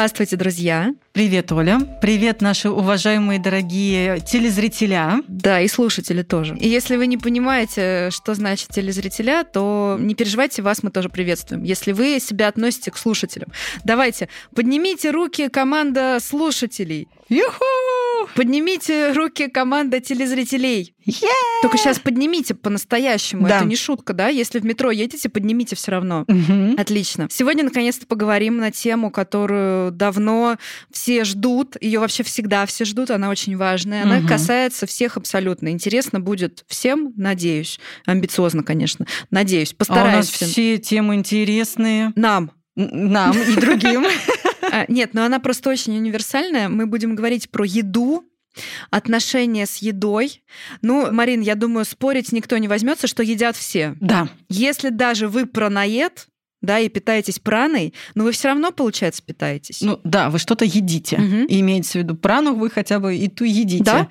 Здравствуйте, друзья. Привет, Оля. Привет, наши уважаемые дорогие телезрителя. Да, и слушатели тоже. И если вы не понимаете, что значит телезрителя, то не переживайте, вас мы тоже приветствуем. Если вы себя относите к слушателям. Давайте, поднимите руки, команда слушателей. Юху! Поднимите руки, команда телезрителей. Yeah! Только сейчас поднимите по-настоящему. Да. Это не шутка, да? Если в метро едете, поднимите все равно. Мгм. Отлично. Сегодня наконец-то поговорим на тему, которую давно все ждут. Ее вообще всегда все ждут. Она очень важная. Она Мгм. касается всех абсолютно. Интересно будет всем, надеюсь. Амбициозно, конечно. Надеюсь. А у нас Постараемся. все темы интересные. Нам. Нам и другим. А, Нет, но она просто очень универсальная. Мы будем говорить про еду, отношения с едой. Ну, Марин, я думаю, спорить никто не возьмется, что едят все. Да. Если даже вы праноед, да, и питаетесь праной, но вы все равно, получается, питаетесь. Ну да, вы что-то едите. Мгм. И Имеется в виду прану, вы хотя бы и ту едите. Да?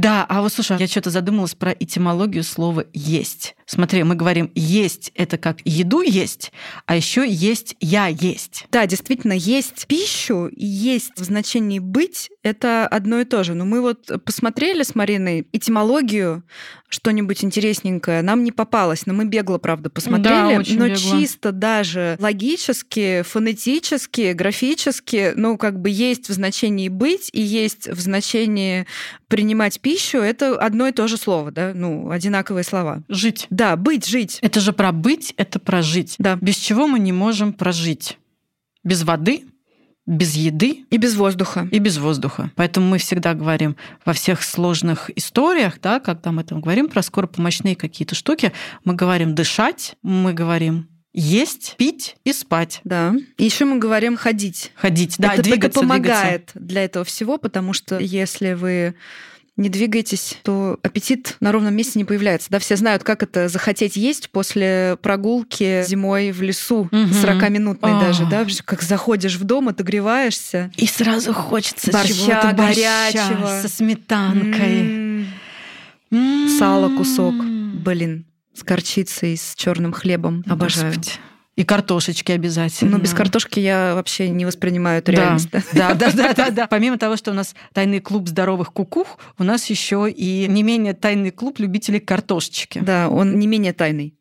Да, а вот слушай, я что-то задумалась про этимологию слова есть. Смотри, мы говорим есть это как еду есть, а еще есть я есть. Да, действительно, есть пищу есть в значении быть — это одно и то же. Но мы вот посмотрели с Мариной этимологию, что-нибудь интересненькое, нам не попалось, но мы бегло, правда, посмотрели. очень но бегло. чисто даже логически, фонетически, графически, ну, как бы есть в значении быть и есть в значении принимать пищу, это одно и то же слово, да, ну, одинаковые слова. Жить. Да, быть, жить. Это же про быть, это про жить. Да. Без чего мы не можем прожить? Без воды, без еды И без воздуха. и без воздуха. Поэтому мы всегда говорим во всех сложных историях, да, когда мы там говорим про скоропомощные какие-то штуки, мы говорим дышать, мы говорим есть, пить и спать. Да. И еще мы говорим ходить. Ходить, да, это, двигаться, это помогает двигаться. для этого всего, потому что если вы не двигаетесь, то аппетит на ровном месте не появляется. Да, все знают, как это захотеть есть после прогулки зимой в лесу, Мгм. 40-минутной А. даже, да, как заходишь в дом, отогреваешься. И сразу хочется Борща чего-то горячего. со сметанкой. Сало кусок. Блин, с горчицей, с черным хлебом. Обожаю. Господи. И картошечки обязательно. Но без картошки я вообще не воспринимаю эту реальность. да, да, да, да, да. Помимо того, что у нас тайный клуб здоровых кукух, у нас еще и не менее тайный клуб любителей картошечки. Да, он не менее тайный.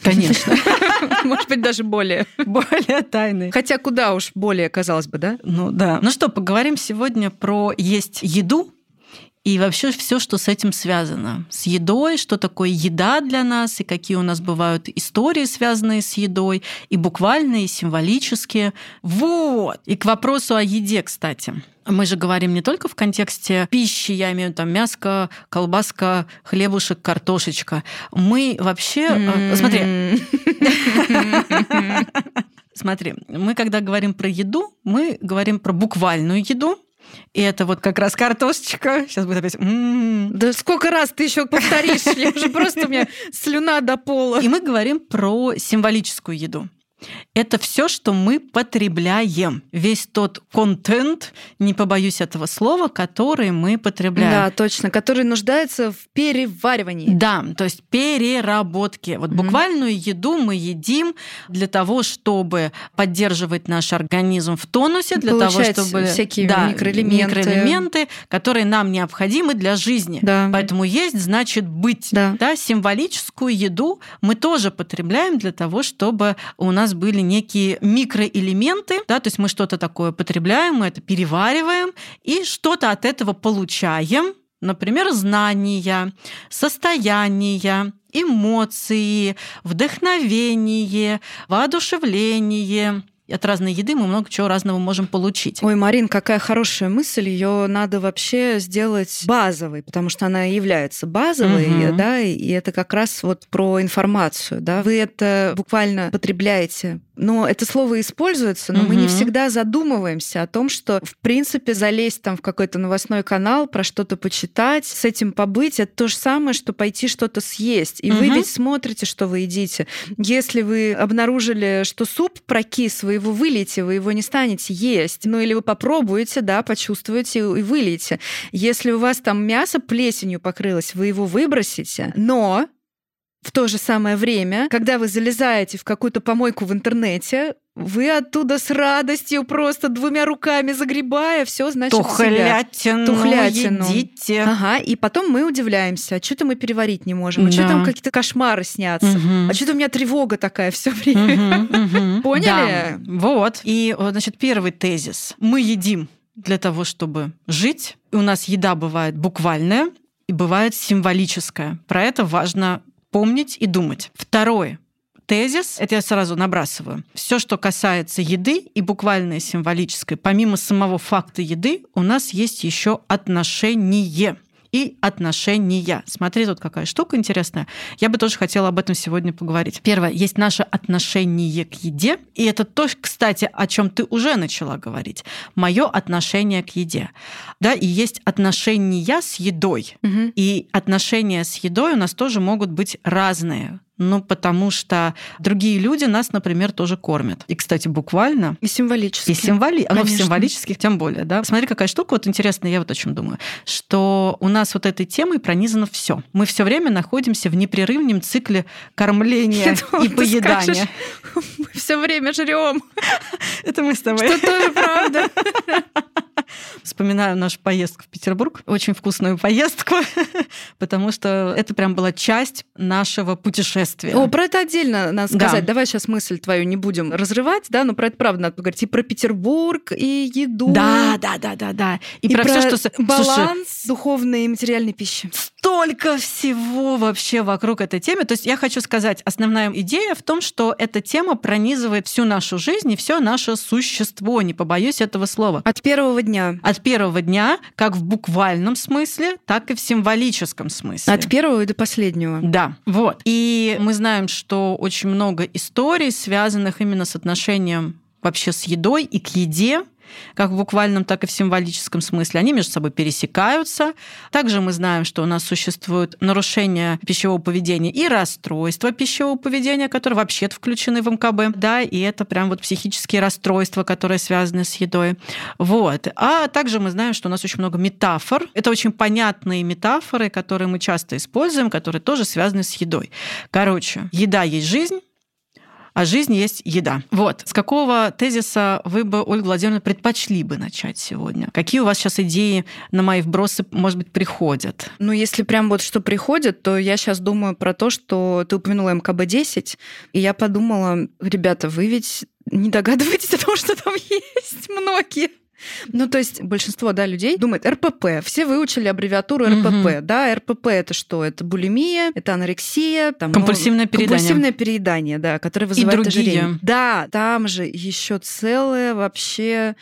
Конечно, Может быть, даже более. более тайный. Хотя куда уж более, казалось бы, да? Ну да. Ну что, поговорим сегодня про есть еду и вообще все, что с этим связано. С едой, что такое еда для нас, и какие у нас бывают истории, связанные с едой, и буквальные, и символические. Вот. И к вопросу о еде, кстати. Мы же говорим не только в контексте пищи, я имею в виду там мяско, колбаска, хлебушек, картошечка. Мы вообще... э, Смотри, Смотри, мы когда говорим про еду, мы говорим про буквальную еду. И это вот как раз картошечка. Сейчас будет опять... «М-м-м». Да сколько раз ты еще повторишь? Я уже просто у меня слюна до пола. И мы говорим про символическую еду. Это все, что мы потребляем. Весь тот контент, не побоюсь этого слова, который мы потребляем. Да, точно, который нуждается в переваривании. Да, то есть переработки. Вот Мгм. буквальную еду мы едим для того, чтобы поддерживать наш организм в тонусе, для Получать того, чтобы всякие да, микроэлементы. микроэлементы, которые нам необходимы для жизни. Да. Поэтому есть значит быть. Да. Да, символическую еду мы тоже потребляем для того, чтобы у нас были некие микроэлементы, да, то есть мы что-то такое потребляем, мы это перевариваем и что-то от этого получаем, например, знания, состояния, эмоции, вдохновение, воодушевление. От разной еды мы много чего разного можем получить. Ой, Марин, какая хорошая мысль. Ее надо вообще сделать базовой, потому что она является базовой, Мгм. да, и это как раз вот про информацию, да. Вы это буквально потребляете. Но это слово используется, но мы не всегда задумываемся о том, что, в принципе, залезть там в какой-то новостной канал, про что-то почитать, с этим побыть, это то же самое, что пойти что-то съесть. И вы Мгм. ведь смотрите, что вы едите. Если вы обнаружили, что суп прокис, вы его вылейте, вы его не станете есть. Ну или вы попробуете, да, почувствуете и вылейте. Если у вас там мясо плесенью покрылось, вы его выбросите. Но в то же самое время, когда вы залезаете в какую-то помойку в интернете, вы оттуда с радостью просто двумя руками загребая, все значит Тухлятину, Тухлятину. едите. Ага, и потом мы удивляемся, а что-то мы переварить не можем, а что Да. там какие-то кошмары снятся, Мгм. а что-то у меня тревога такая все время. Мгм, мгм. Поняли? Да. Вот. И, значит, первый тезис. Мы едим для того, чтобы жить. И у нас еда бывает буквальная и бывает символическая. Про это важно помнить и думать. Второй тезис, это я сразу набрасываю. Все, что касается еды и буквальное символическое, помимо самого факта еды, у нас есть еще отношение и отношения. Смотри, тут какая штука интересная. Я бы тоже хотела об этом сегодня поговорить. Первое, есть наше отношение к еде, и это то, кстати, о чем ты уже начала говорить. Мое отношение к еде. Да, и есть отношения с едой. Мгм. И отношения с едой у нас тоже могут быть разные. Ну, потому что другие люди нас, например, тоже кормят. И, кстати, буквально И символически. и символи... оно в символических тем более, да. Смотри, какая штука вот интересная, я вот о чем думаю, что у нас вот этой темой пронизано все. Мы все время находимся в непрерывном цикле кормления Я думала, и поедания. скажешь, Мы все время жрем. Это мы с тобой. Что тоже правда. Вспоминаю нашу поездку в Петербург, очень вкусную поездку, потому что это прям была часть нашего путешествия. О, про это отдельно надо Да. сказать. Давай сейчас мысль твою не будем разрывать, да, но про это правда надо поговорить. И про Петербург, и еду. да, да, да, да, да. И, И, про, все, что... с- Слушай, баланс духовной и материальной пищи. столько всего вообще вокруг этой темы. То есть я хочу сказать, основная идея в том, что эта тема пронизывает всю нашу жизнь и все наше существо. Не побоюсь этого слова. От первого дня. От первого дня, как в буквальном смысле, так и в символическом смысле. От первого и до последнего. Да, вот. И мы знаем, что очень много историй, связанных именно с отношением вообще с едой и к еде, как в буквальном, так и в символическом смысле. Они между собой пересекаются. Также мы знаем, что у нас существуют нарушения пищевого поведения и расстройства пищевого поведения, которые вообще включены в МКБ. Да, и это прям вот психические расстройства, которые связаны с едой. Вот. А также мы знаем, что у нас очень много метафор. Это очень понятные метафоры, которые мы часто используем, которые тоже связаны с едой. Короче, еда есть жизнь, а жизнь есть еда. Вот. С какого тезиса вы бы, Ольга Владимировна, предпочли бы начать сегодня? Какие у вас сейчас идеи на мои вбросы, может быть, приходят? Ну, если прям вот что приходит, то я сейчас думаю про то, что ты упомянула МКБ-10, и я подумала, ребята, вы ведь не догадываетесь о том, что там есть многие. Ну, то есть большинство да, людей думает РПП. Все выучили аббревиатуру РПП. Мгм. Да, РПП это что? Это булимия, это анорексия, там, ну, Компульсивное переедание. Компульсивное переедание, да, которое вызывает другие. ожирение. Да, там же еще целая вообще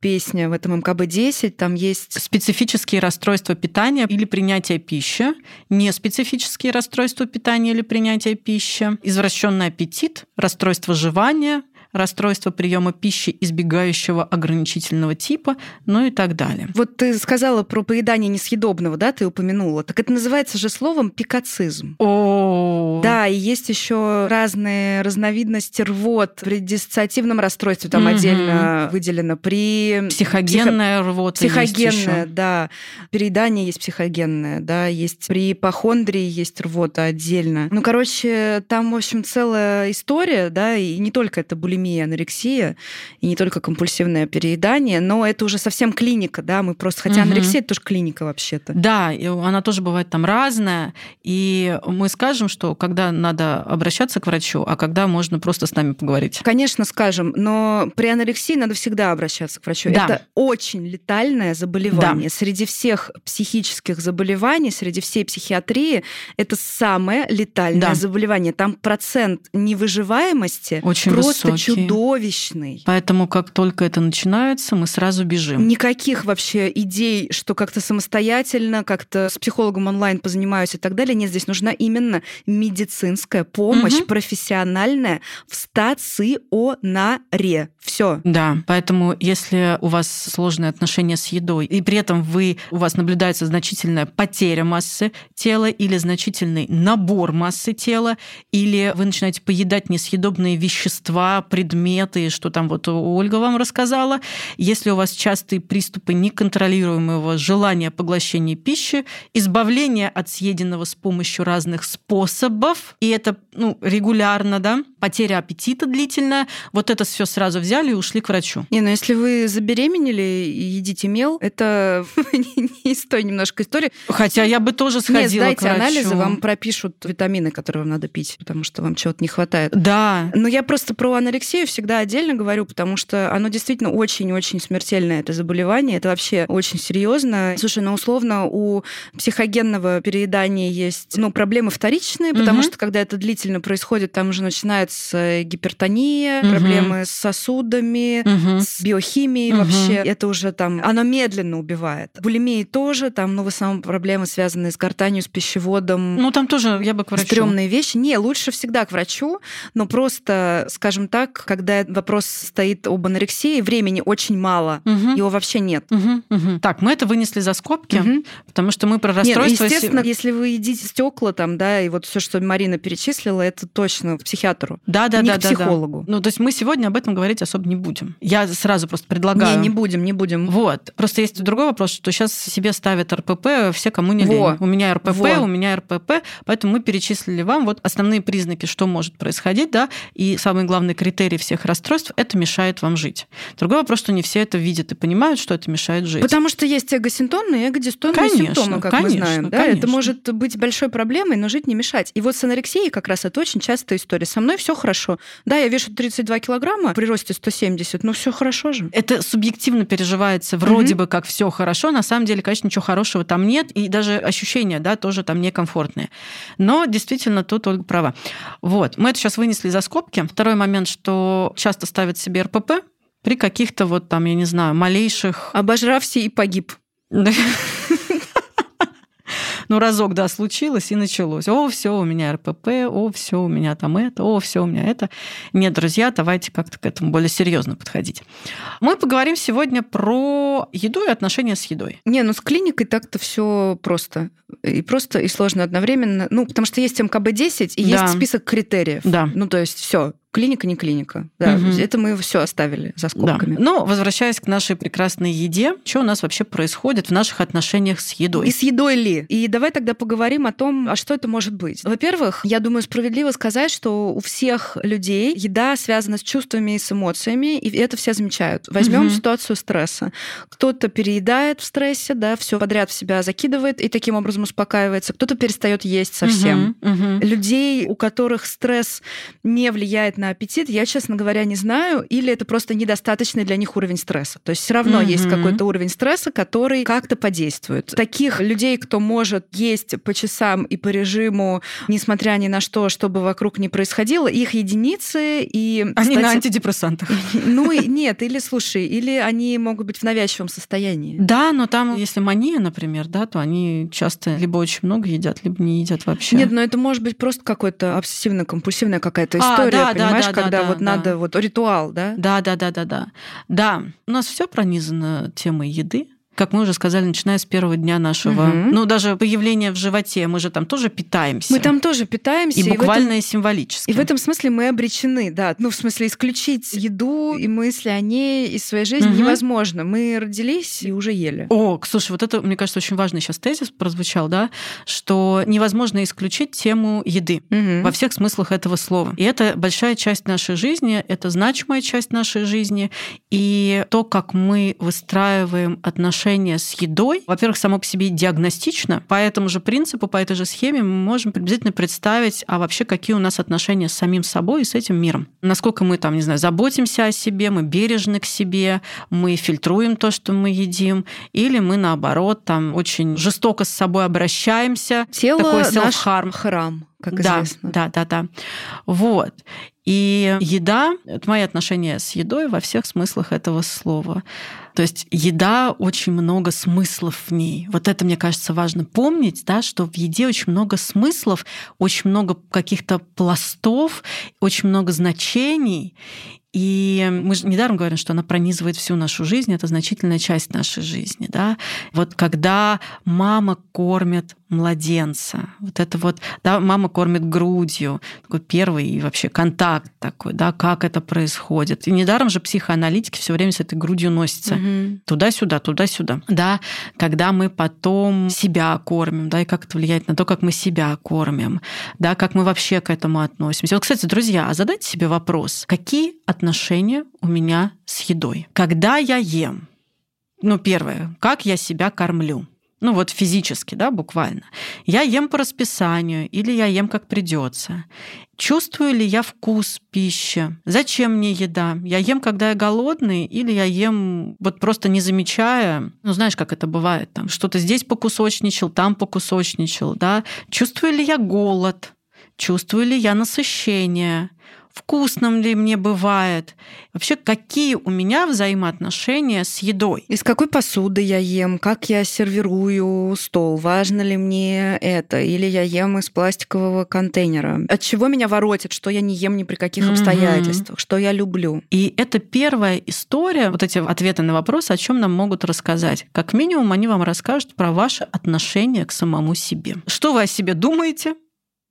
песня в этом МКБ-10, там есть Специфические расстройства питания или принятия пищи, неспецифические расстройства питания или принятия пищи, извращенный аппетит, расстройство жевания, расстройство приема пищи избегающего ограничительного типа, ну и так далее. Вот ты сказала про поедание несъедобного, да, ты упомянула. Так это называется же словом пикацизм. О, Да, и есть еще разные разновидности рвот при диссоциативном расстройстве, там Мгм. отдельно выделено при психогенная рвота есть психогенная, да, переедание есть психогенное, да, есть при ипохондрии есть рвота отдельно. Ну, короче, там, в общем, целая история, да, и не только это булимия, анорексия, и не только компульсивное переедание, но это уже совсем клиника, да, мы просто, хотя Мгм. анорексия это тоже клиника вообще-то. Да, и она тоже бывает там разная. И мы скажем, что когда надо обращаться к врачу, а когда можно просто с нами поговорить. Конечно, скажем, но при анорексии надо всегда обращаться к врачу. Да. Это очень летальное заболевание. Среди всех психических заболеваний, среди всей психиатрии, это самое летальное Да. заболевание. Там процент невыживаемости Очень просто высокий. Чудовищный. Поэтому как только это начинается, мы сразу бежим. Никаких вообще идей, что как-то самостоятельно, как-то с психологом онлайн позанимаюсь и так далее. Нет, здесь нужна именно медицинская помощь, Мгм. профессиональная в стационаре. Все. Да, поэтому если у вас сложные отношения с едой, и при этом вы, у вас наблюдается значительная потеря массы тела или значительный набор массы тела, или вы начинаете поедать несъедобные вещества, предметы, что там вот Ольга вам рассказала, если у вас частые приступы неконтролируемого желания поглощения пищи, избавление от съеденного с помощью разных способов, и это ну, регулярно, да, потеря аппетита длительная. Вот это все сразу взяли и ушли к врачу. Не, ну если вы забеременели и едите мел, это не из той немножко истории. Хотя я бы тоже сходила сдайте к врачу. анализы, вам пропишут витамины, которые вам надо пить, потому что вам чего-то не хватает. Да. Но я просто про анорексию всегда отдельно говорю, потому что оно действительно очень-очень смертельное, это заболевание. Это вообще очень серьезно. Слушай, ну условно у психогенного переедания есть ну, проблемы вторичные, потому что когда это длительно происходит, там уже начинается гипертония, проблемы с сосудами, с биохимией вообще. Это уже там, оно медленно убивает. Булимии тоже, там, ну, в основном проблемы, связанные с гортанью, с пищеводом, Ну, там тоже я бы к врачу. стрёмные вещи. Не, лучше всегда к врачу, но просто, скажем так, когда вопрос стоит об анорексии, времени очень мало, Мгм. его вообще нет. Мгм, мгм. Так, мы это вынесли за скобки, Мгм. потому что мы про Нет, ну, расстройство... естественно, если вы едите стекла там, да, и вот все, что Марина перечислила, это точно к психиатру, Да, да, не да, к да, да. психологу. Ну, то есть мы сегодня об этом говорить особо не будем. Я сразу просто предлагаю. Не, не будем, не будем. Вот. Просто есть другой вопрос, что сейчас себе ставят РПП все, кому не Во. лень. У меня РПП, Во. у меня РПП, поэтому мы перечислили вам вот основные признаки, что может происходить, да, и самый главный критерий всех расстройств – это мешает вам жить. Другой вопрос, что не все это видят и понимают, что это мешает жить. Потому что есть эгосинтонные и эгодистонные Конечно, симптомы, как мы конечно, знаем. Да? конечно. Это может быть большой проблемой, но жить не мешать. И вот с анорексией как раз это очень частая история. Со мной все хорошо. Да, я вешу 32 килограмма при росте 170, но все хорошо же. это субъективно переживается вроде бы как все хорошо, на самом деле, конечно, ничего хорошего там нет, и даже ощущения, да, тоже там некомфортные. Но действительно, тут Ольга права. Вот, мы это сейчас вынесли за скобки. Второй момент, что часто ставят себе РПП при каких-то вот там, я не знаю, малейших... Обожрався и погиб. Ну, разок, да, случилось и началось. О, все, у меня РПП, о, все, у меня там это, о, все, у меня это. Нет, друзья, давайте как-то к этому более серьезно подходить. Мы поговорим сегодня про еду и отношения с едой. Не, ну с клиникой так-то все просто. И просто, и сложно одновременно. Ну, потому что есть МКБ-10 и Да. есть список критериев. Да. Ну, то есть все. Клиника, не клиника. Да, Мгм. это мы все оставили за скобками. Да. Но возвращаясь к нашей прекрасной еде, что у нас вообще происходит в наших отношениях с едой? И с едой ли? И давай тогда поговорим о том, а что это может быть. Во-первых, я думаю, справедливо сказать, что у всех людей еда связана с чувствами и с эмоциями, и это все замечают. Возьмем Мгм. ситуацию стресса. Кто-то переедает в стрессе, да, все подряд в себя закидывает и таким образом успокаивается. Кто-то перестает есть совсем. Мгм, мгм. Людей, у которых стресс не влияет на аппетит, я, честно говоря, не знаю, или это просто недостаточный для них уровень стресса. То есть все равно есть Мгм. какой-то уровень стресса, который как-то подействует. Таких людей, кто может есть по часам и по режиму, несмотря ни на что, чтобы вокруг не происходило, их единицы и... Они на кстати, антидепрессантах. Ну и нет, или слушай, или они могут быть в навязчивом состоянии. Да, но там, если мания, например, да, то они часто либо очень много едят, либо не едят вообще. Нет, но это может быть просто какой-то обсессивно-компульсивная какая-то А, история, да, да, понимаешь, да, да, когда да, вот да. надо вот ритуал, да? Да, да, да, да, да. Да, у нас все пронизано темой еды. Как мы уже сказали, начиная с первого дня нашего, Мгм. ну даже появления в животе, мы же там тоже питаемся. Мы там тоже питаемся. и этом- буквально и символически. И в этом смысле мы обречены, да. Ну, в смысле, исключить еду и мысли о ней из своей жизни Мгм. невозможно. Мы родились и уже ели. О, слушай, вот это, мне кажется, очень важный сейчас тезис прозвучал, да, что невозможно исключить тему еды Мгм. во всех смыслах этого слова. И это большая часть нашей жизни, это значимая часть нашей жизни. И то, как мы выстраиваем отношения с едой, во-первых, само по себе диагностично. По этому же принципу, по этой же схеме мы можем приблизительно представить, а вообще какие у нас отношения с самим собой и с этим миром. Насколько мы там, не знаю, заботимся о себе, мы бережны к себе, мы фильтруем то, что мы едим, или мы наоборот там очень жестоко с собой обращаемся. Тело такой наш храм, как да, известно. да, да, да. Вот. И еда, это мои отношения с едой во всех смыслах этого слова. То есть еда, очень много смыслов в ней. Вот это, мне кажется, важно помнить, да, что в еде очень много смыслов, очень много каких-то пластов, очень много значений. И мы же недаром говорим, что она пронизывает всю нашу жизнь, это значительная часть нашей жизни. Да? Вот когда мама кормит младенца. Вот это вот, да, мама кормит грудью, такой первый вообще контакт такой, да, как это происходит. И недаром же психоаналитики все время с этой грудью носятся. Угу. Туда-сюда, туда-сюда. Да, когда мы потом себя кормим, да, и как это влияет на то, как мы себя кормим, да, как мы вообще к этому относимся. Вот, кстати, друзья, а задайте себе вопрос, какие отношения у меня с едой? Когда я ем? Ну, первое, как я себя кормлю? Ну вот физически, да, буквально. Я ем по расписанию или я ем как придется. Чувствую ли я вкус пищи? Зачем мне еда? Я ем, когда я голодный, или я ем вот просто не замечая? Ну, знаешь, как это бывает там. Что-то здесь покусочничал, там покусочничал, да? Чувствую ли я голод? Чувствую ли я насыщение? Вкусным ли мне бывает, вообще какие у меня взаимоотношения с едой. Из какой посуды я ем, как я сервирую стол, важно ли мне это, или я ем из пластикового контейнера. От чего меня воротит, что я не ем ни при каких mm-hmm. обстоятельствах, что я люблю. И это первая история, вот эти ответы на вопрос, о чем нам могут рассказать. Как минимум, они вам расскажут про ваше отношение к самому себе. Что вы о себе думаете,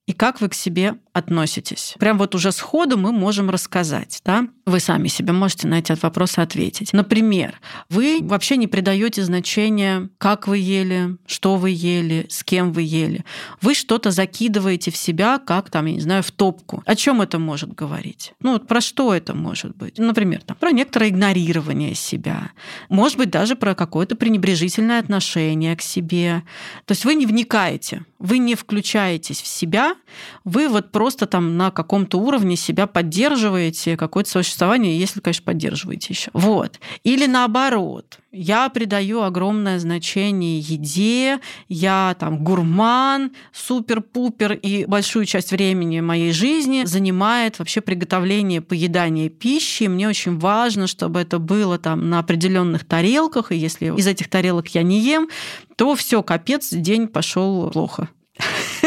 и как вы к себе относитесь. Прям вот уже сходу мы можем рассказать, да? Вы сами себе можете на эти вопросы ответить. Например, вы вообще не придаете значения, как вы ели, что вы ели, с кем вы ели. Вы что-то закидываете в себя, как там, я не знаю, в топку. О чем это может говорить? Ну, вот про что это может быть? Например, там, про некоторое игнорирование себя. Может быть, даже про какое-то пренебрежительное отношение к себе. То есть вы не вникаете, вы не включаетесь в себя, вы вот просто там на каком-то уровне себя поддерживаете, какое-то существование, если, конечно, поддерживаете еще. Вот. Или наоборот, я придаю огромное значение еде, я там гурман, супер-пупер, и большую часть времени моей жизни занимает вообще приготовление, поедание пищи. Мне очень важно, чтобы это было там на определенных тарелках, и если из этих тарелок я не ем, то все, капец, день пошел плохо.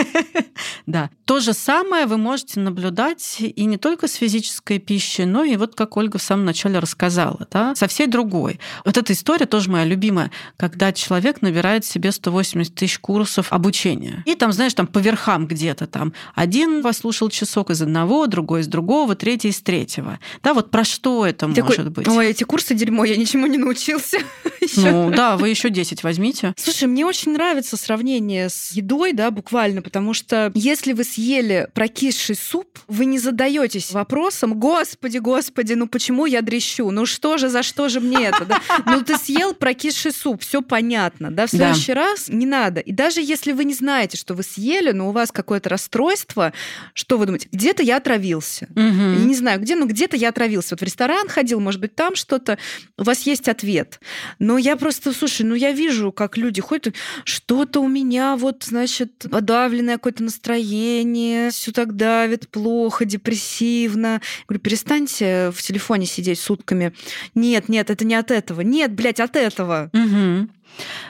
Да. То же самое вы можете наблюдать и не только с физической пищей, но и вот как Ольга в самом начале рассказала, да, со всей другой. Вот эта история тоже моя любимая, когда человек набирает себе 180 тысяч курсов обучения. И там, знаешь, там по верхам где-то там один послушал часок из одного, другой из другого, третий из третьего. Да, вот про что это Такой, может быть? Ой, эти курсы дерьмо, я ничему не научился. Ну да, вы еще 10 возьмите. Слушай, мне очень нравится сравнение с едой, да, буквально, потому что если вы съели прокисший суп, вы не задаетесь вопросом, господи, господи, ну почему я дрещу? Ну что же, за что же мне это? Да? Ну ты съел прокисший суп, все понятно, да? В следующий да. раз не надо. И даже если вы не знаете, что вы съели, но у вас какое-то расстройство, что вы думаете? Где-то я отравился. Угу. Я не знаю, где, но где-то я отравился. Вот в ресторан ходил, может быть, там что-то. У вас есть ответ. Но я просто, слушай, ну я вижу, как люди ходят, что-то у меня вот, значит, подавленное какое-то настроение, все так давит, плохо, депрессивно. Я говорю, перестаньте в телефоне сидеть сутками. Нет, нет, это не от этого. Нет, блядь, от этого. Угу.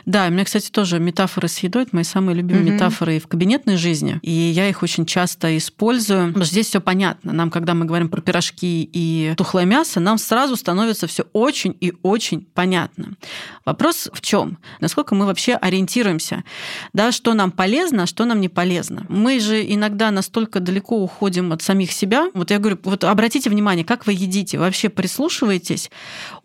Да, у меня, кстати, тоже метафоры с едой это мои самые любимые mm-hmm. метафоры в кабинетной жизни. И я их очень часто использую. Потому что здесь все понятно. Нам, когда мы говорим про пирожки и тухлое мясо, нам сразу становится все очень и очень понятно. Вопрос в чем? Насколько мы вообще ориентируемся? Да, что нам полезно, а что нам не полезно? Мы же иногда настолько далеко уходим от самих себя. Вот я говорю, вот обратите внимание, как вы едите, вообще прислушиваетесь.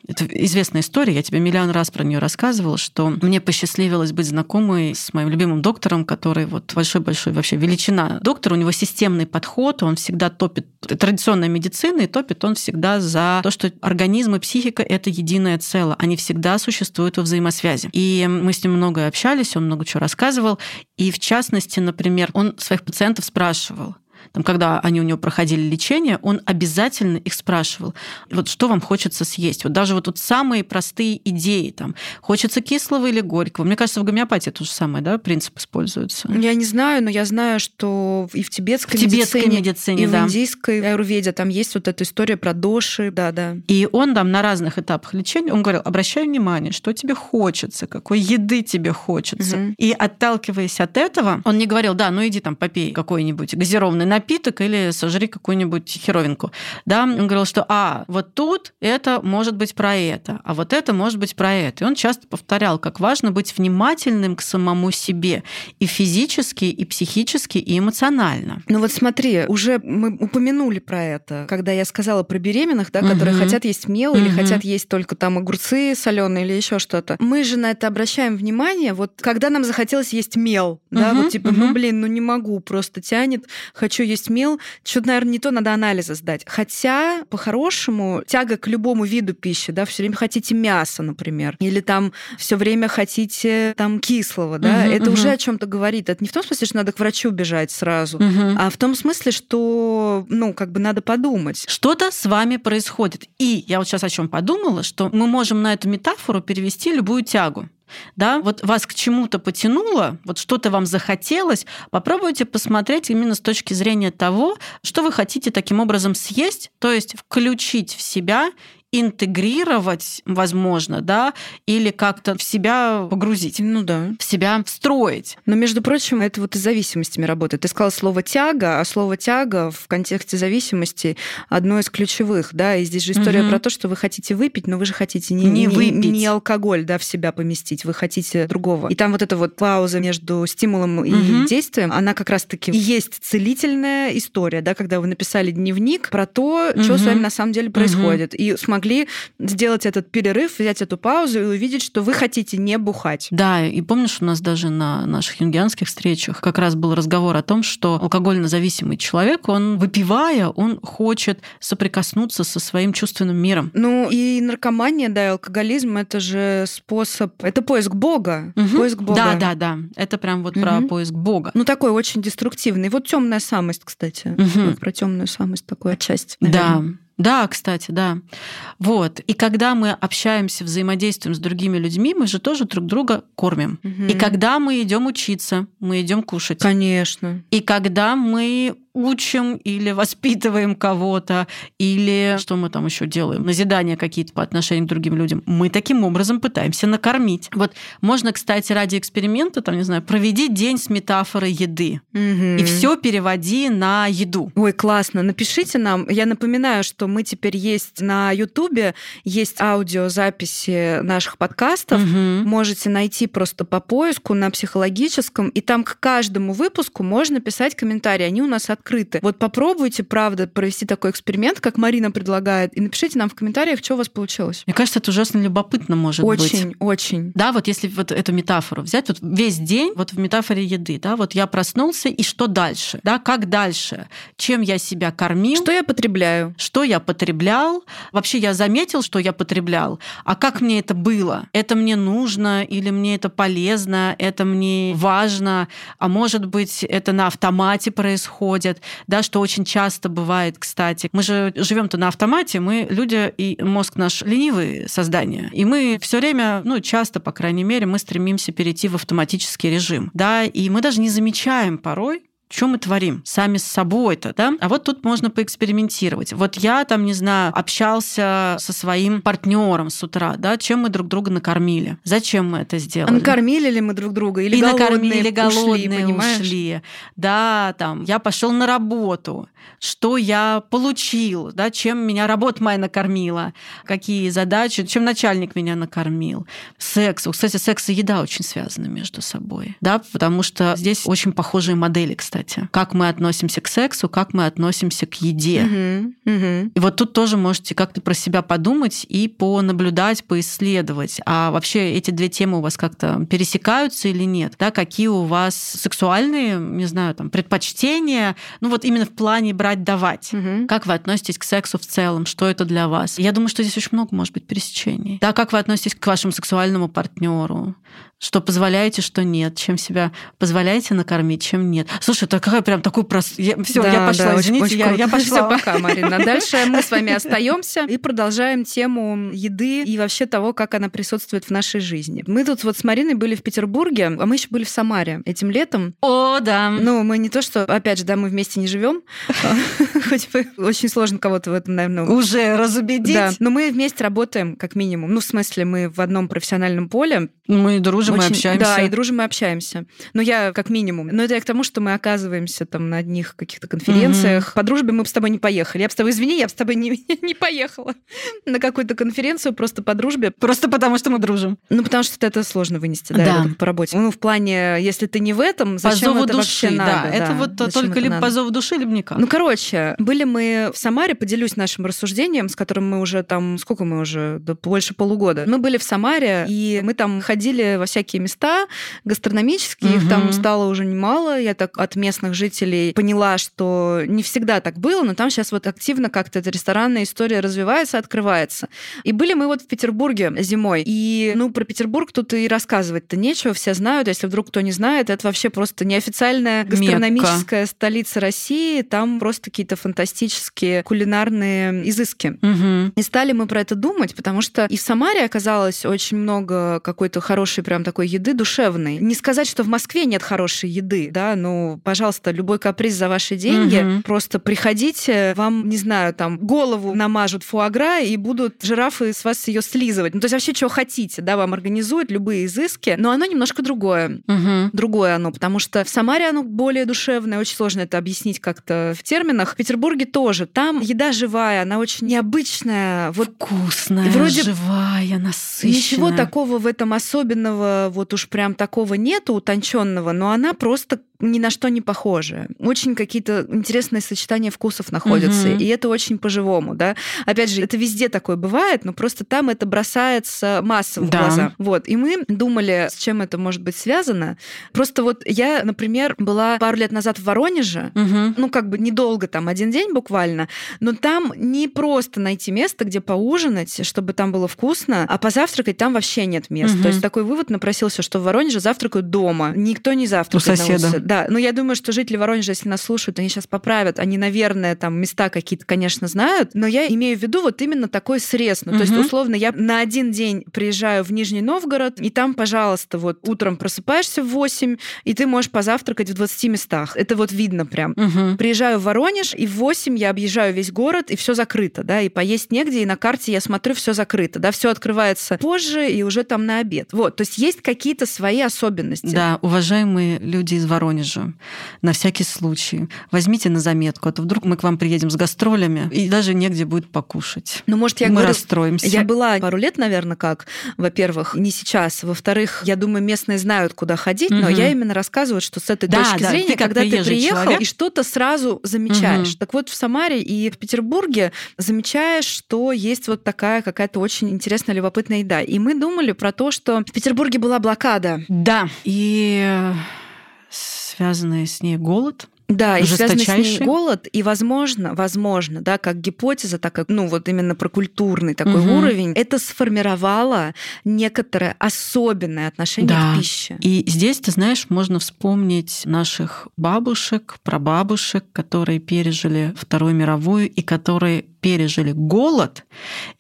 Это известная история, я тебе миллион раз про нее рассказывала, что мне посчастливилось быть знакомой с моим любимым доктором, который вот большой-большой вообще величина доктор, у него системный подход, он всегда топит традиционная медицина, и топит он всегда за то, что организм и психика — это единое целое, они всегда существуют во взаимосвязи. И мы с ним много общались, он много чего рассказывал, и в частности, например, он своих пациентов спрашивал, там, когда они у него проходили лечение, он обязательно их спрашивал, вот что вам хочется съесть. Вот даже вот, вот самые простые идеи, там, хочется кислого или горького. Мне кажется, в гомеопатии то же самое, да, принцип используется. Я не знаю, но я знаю, что и в тибетской, в тибетской медицине, медицине и да. в индийской аюрведе там есть вот эта история про доши, да-да. И он там на разных этапах лечения, он говорил, обращай внимание, что тебе хочется, какой еды тебе хочется. Угу. И отталкиваясь от этого, он не говорил, да, ну иди там попей какой-нибудь газированный напиток или сожри какую-нибудь херовинку. Да, он говорил, что а, вот тут это может быть про это, а вот это может быть про это. И он часто повторял, как важно быть внимательным к самому себе и физически, и психически, и эмоционально. Ну вот смотри, уже мы упомянули про это, когда я сказала про беременных, да, которые угу. хотят есть мел угу. или хотят есть только там огурцы соленые или еще что-то. Мы же на это обращаем внимание, вот когда нам захотелось есть мел, угу. да, вот типа, угу. ну блин, ну не могу, просто тянет, хочу есть мел, что-то, наверное, не то, надо анализы сдать. Хотя, по-хорошему, тяга к любому виду пищи, да, все время хотите мясо, например, или там все время хотите там кислого, да, угу, это угу. уже о чем-то говорит. Это не в том смысле, что надо к врачу бежать сразу, угу. а в том смысле, что, ну, как бы надо подумать. Что-то с вами происходит. И я вот сейчас о чем подумала, что мы можем на эту метафору перевести любую тягу да, вот вас к чему-то потянуло, вот что-то вам захотелось, попробуйте посмотреть именно с точки зрения того, что вы хотите таким образом съесть, то есть включить в себя интегрировать, возможно, да, или как-то в себя погрузить. Ну да. В себя встроить. Но, между прочим, это вот и с зависимостями работает. Ты сказала слово «тяга», а слово «тяга» в контексте зависимости одно из ключевых, да, и здесь же история угу. про то, что вы хотите выпить, но вы же хотите не, не, не, выпить. не алкоголь, да, в себя поместить, вы хотите другого. И там вот эта вот пауза между стимулом и угу. действием, она как раз-таки и есть целительная история, да, когда вы написали дневник про то, угу. что с вами на самом деле происходит, угу. и смогли смогли сделать этот перерыв, взять эту паузу и увидеть, что вы хотите не бухать. Да, и помнишь, у нас даже на наших юнгианских встречах как раз был разговор о том, что алкогольно зависимый человек, он выпивая, он хочет соприкоснуться со своим чувственным миром. Ну и наркомания, да, и алкоголизм это же способ, это поиск Бога, угу. поиск Бога. Да, да, да, это прям вот угу. про поиск Бога. Ну такой очень деструктивный. Вот темная самость, кстати, угу. вот про темную самость такой отчасти. Наверное. Да. Да, кстати, да. Вот. И когда мы общаемся, взаимодействуем с другими людьми, мы же тоже друг друга кормим. Угу. И когда мы идем учиться, мы идем кушать. Конечно. И когда мы учим или воспитываем кого-то, или что мы там еще делаем, назидания какие-то по отношению к другим людям, мы таким образом пытаемся накормить. Вот можно, кстати, ради эксперимента, там, не знаю, проведи день с метафорой еды. Угу. И все переводи на еду. Ой, классно. Напишите нам. Я напоминаю, что мы теперь есть на Ютубе, есть аудиозаписи наших подкастов. Угу. Можете найти просто по поиску на психологическом, и там к каждому выпуску можно писать комментарии. Они у нас от открыты. Вот попробуйте, правда, провести такой эксперимент, как Марина предлагает, и напишите нам в комментариях, что у вас получилось. Мне кажется, это ужасно любопытно может очень, быть. Очень, очень. Да, вот если вот эту метафору взять, вот весь день, вот в метафоре еды, да, вот я проснулся, и что дальше? Да, как дальше? Чем я себя кормил? Что я потребляю? Что я потреблял? Вообще я заметил, что я потреблял, а как мне это было? Это мне нужно или мне это полезно? Это мне важно? А может быть, это на автомате происходит? Работает, да, что очень часто бывает, кстати. Мы же живем-то на автомате, мы люди, и мозг наш ленивые создания. И мы все время, ну, часто, по крайней мере, мы стремимся перейти в автоматический режим, да, и мы даже не замечаем порой, что мы творим сами с собой-то, да? А вот тут можно поэкспериментировать. Вот я там, не знаю, общался со своим партнером с утра, да, чем мы друг друга накормили? Зачем мы это сделали? А накормили ли мы друг друга? Или и голодные накормили, голодные ушли, понимаешь? ушли. Да, там, я пошел на работу. Что я получил, да, чем меня работа моя накормила, какие задачи, чем начальник меня накормил. Секс. Кстати, секс и еда очень связаны между собой, да, потому что здесь очень похожие модели, кстати. Как мы относимся к сексу, как мы относимся к еде. Угу, угу. И вот тут тоже можете как-то про себя подумать и понаблюдать, поисследовать. А вообще эти две темы у вас как-то пересекаются или нет? Да, какие у вас сексуальные, не знаю, там, предпочтения, ну вот именно в плане брать-давать. Угу. Как вы относитесь к сексу в целом? Что это для вас? Я думаю, что здесь очень много может быть пересечений. Да, как вы относитесь к вашему сексуальному партнеру? что позволяете, что нет, чем себя позволяете накормить, чем нет. Слушай, это какая прям такой прост... Я... Все, да, я пошла, да, извините, очень, я, я пошла. Все, пока, Марина. Дальше мы с вами остаемся и продолжаем тему еды и вообще того, как она присутствует в нашей жизни. Мы тут вот с Мариной были в Петербурге, а мы еще были в Самаре этим летом. О, да. Ну, мы не то, что, опять же, да, мы вместе не живем, Хоть бы очень сложно кого-то в этом, наверное, уже разубедить. Да, но мы вместе работаем, как минимум. Ну, в смысле, мы в одном профессиональном поле. Мы дружим очень... и общаемся. Да, и дружим и общаемся. Но я как минимум. Но это я к тому, что мы оказываемся там на одних каких-то конференциях. Угу. По дружбе мы бы с тобой не поехали. Я бы с тобой, извини, я бы с тобой не, не поехала на какую-то конференцию просто по дружбе. Просто потому, что мы дружим. Ну, потому что это сложно вынести, да, да. по работе. Ну, в плане, если ты не в этом, зачем по зову это души, вообще надо? Да, это вот зачем только это либо надо? по зову души, либо никак. Ну, короче, были мы в Самаре, поделюсь нашим рассуждением, с которым мы уже там, сколько мы уже, да, больше полугода. Мы были в Самаре, и мы там ходили во всякие места гастрономические, угу. их там стало уже немало. Я так от местных жителей поняла, что не всегда так было, но там сейчас вот активно как-то эта ресторанная история развивается, открывается. И были мы вот в Петербурге зимой. И, ну, про Петербург тут и рассказывать-то нечего, все знают. Если вдруг кто не знает, это вообще просто неофициальная гастрономическая Мекка. столица России. Там просто какие-то фантастические кулинарные изыски. Угу. И стали мы про это думать, потому что и в Самаре оказалось очень много какой-то хорошей прям такой еды душевной. Не сказать, что в Москве нет хорошей еды, да, ну, пожалуйста, любой каприз за ваши деньги. Угу. Просто приходите, вам, не знаю, там, голову намажут фуагра и будут жирафы с вас ее слизывать. Ну, то есть вообще, что хотите, да, вам организуют любые изыски, но оно немножко другое. Угу. Другое оно, потому что в Самаре оно более душевное, очень сложно это объяснить как-то в терминах. В Петербурге тоже. Там еда живая, она очень необычная. Вот Вкусная, вроде живая, насыщенная. Ничего такого в этом особенного, вот уж прям такого нету утонченного, но она просто ни на что не похожие. Очень какие-то интересные сочетания вкусов находятся, угу. и это очень по-живому, да. Опять же, это везде такое бывает, но просто там это бросается массово да. в глаза. Вот, и мы думали, с чем это может быть связано. Просто вот я, например, была пару лет назад в Воронеже, угу. ну, как бы недолго там, один день буквально, но там не просто найти место, где поужинать, чтобы там было вкусно, а позавтракать там вообще нет места. Угу. То есть такой вывод напросился, что в Воронеже завтракают дома. Никто не завтракает У соседа. Да, но я думаю, что жители Воронежа, если нас слушают, они сейчас поправят. Они, наверное, там места какие-то, конечно, знают. Но я имею в виду вот именно такой срез. Ну, угу. то есть, условно, я на один день приезжаю в Нижний Новгород, и там, пожалуйста, вот утром просыпаешься в 8, и ты можешь позавтракать в 20 местах. Это вот видно прям. Угу. Приезжаю в Воронеж, и в 8 я объезжаю весь город, и все закрыто, да, и поесть негде, и на карте я смотрю, все закрыто, да, все открывается позже и уже там на обед. Вот, то есть есть какие-то свои особенности. Да, уважаемые люди из Воронежа, Воронежу на всякий случай. Возьмите на заметку, а то вдруг мы к вам приедем с гастролями, и даже негде будет покушать. Ну, может, я мы говорю, расстроимся. Я была пару лет, наверное, как, во-первых, не сейчас. Во-вторых, я думаю, местные знают, куда ходить, угу. но я именно рассказываю, что с этой да, точки да, зрения, ты когда ты приехал человек. и что-то сразу замечаешь. Угу. Так вот, в Самаре и в Петербурге замечаешь, что есть вот такая какая-то очень интересная, любопытная еда. И мы думали про то, что в Петербурге была блокада. Да. И связанный с ней голод, да, и связанный с ней голод, и, возможно, возможно, да, как гипотеза, так как, ну, вот именно про культурный такой угу. уровень, это сформировало некоторое особенное отношение да. к пище. И здесь, ты знаешь, можно вспомнить наших бабушек, прабабушек, которые пережили Вторую мировую и которые пережили голод,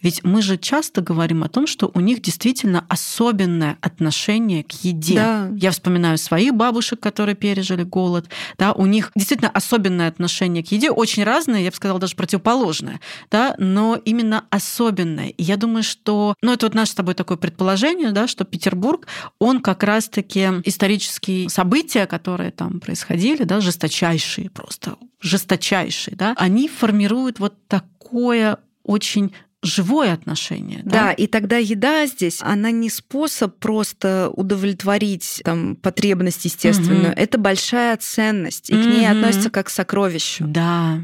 ведь мы же часто говорим о том, что у них действительно особенное отношение к еде. Да. Я вспоминаю своих бабушек, которые пережили голод, да, у них действительно особенное отношение к еде, очень разное, я бы сказала, даже противоположное, да, но именно особенное. И я думаю, что, ну, это вот наше с тобой такое предположение, да, что Петербург, он как раз-таки исторические события, которые там происходили, да, жесточайшие просто, жесточайшие, да, они формируют вот так такое очень живое отношение. Да? да, и тогда еда здесь, она не способ просто удовлетворить там, потребность естественную, угу. это большая ценность, и угу. к ней относится как к сокровищу. Да.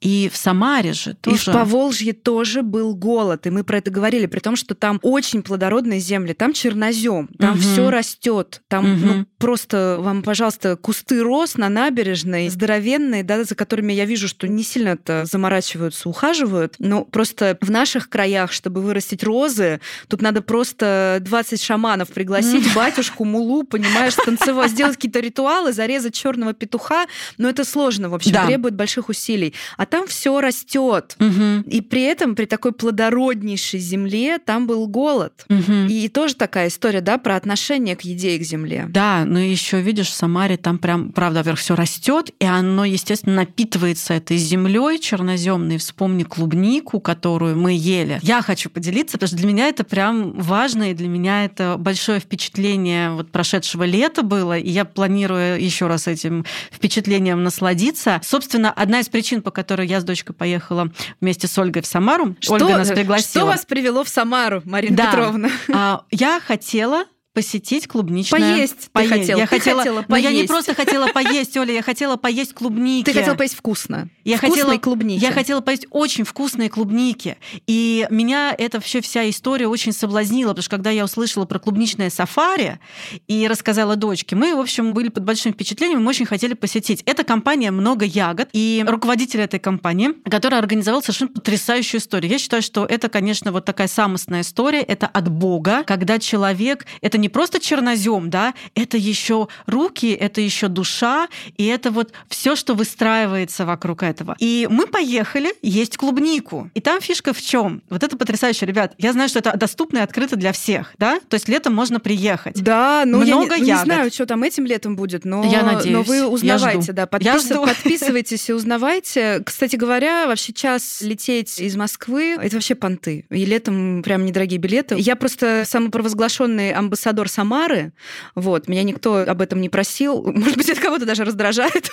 И в Самаре же тоже. И в Поволжье тоже был голод, и мы про это говорили, при том, что там очень плодородные земли, там чернозем, там угу. все растет, там угу. ну, просто вам, пожалуйста, кусты роз на набережной, здоровенные, да, за которыми я вижу, что не сильно это заморачиваются, ухаживают, но просто в нашем наших краях, чтобы вырастить розы, тут надо просто 20 шаманов пригласить, батюшку, мулу, понимаешь, танцевать, сделать какие-то ритуалы, зарезать черного петуха, но это сложно, в общем, да. требует больших усилий. А там все растет. Угу. И при этом, при такой плодороднейшей земле, там был голод. Угу. И тоже такая история, да, про отношение к еде и к земле. Да, но еще видишь, в Самаре там прям, правда, вверх все растет, и оно, естественно, напитывается этой землей черноземной. Вспомни клубнику, которую мы ели. Я хочу поделиться, потому что для меня это прям важно, и для меня это большое впечатление вот прошедшего лета было, и я планирую еще раз этим впечатлением насладиться. Собственно, одна из причин, по которой я с дочкой поехала вместе с Ольгой в Самару. Что, Ольга нас пригласила. Что вас привело в Самару, Марина да. Петровна? А, я хотела посетить клубничное. Поесть. Поесть. Ты хотела. Я ты хотела, хотела поесть. Но я не просто хотела поесть, Оля, я хотела поесть клубники. Ты хотела поесть вкусно. Я хотела, клубники. Я хотела поесть очень вкусные клубники. И меня эта вообще вся история очень соблазнила, потому что когда я услышала про клубничное сафари и рассказала дочке, мы, в общем, были под большим впечатлением, мы очень хотели посетить. Это компания «Много ягод», и руководитель этой компании, который организовал совершенно потрясающую историю. Я считаю, что это, конечно, вот такая самостная история, это от Бога, когда человек, это не не просто чернозем, да, это еще руки, это еще душа, и это вот все, что выстраивается вокруг этого. И мы поехали есть клубнику. И там фишка в чем? Вот это потрясающе, ребят. Я знаю, что это доступно и открыто для всех, да? То есть летом можно приехать. Да, ну Много я не, ягод. не знаю, что там этим летом будет, но, я надеюсь. но вы узнавайте, да, подпис... подписывайтесь и узнавайте. Кстати говоря, вообще час лететь из Москвы, это вообще понты. И летом прям недорогие билеты. Я просто самопровозглашенный амбассадор амбассадор Самары. Вот, меня никто об этом не просил. Может быть, это кого-то даже раздражает.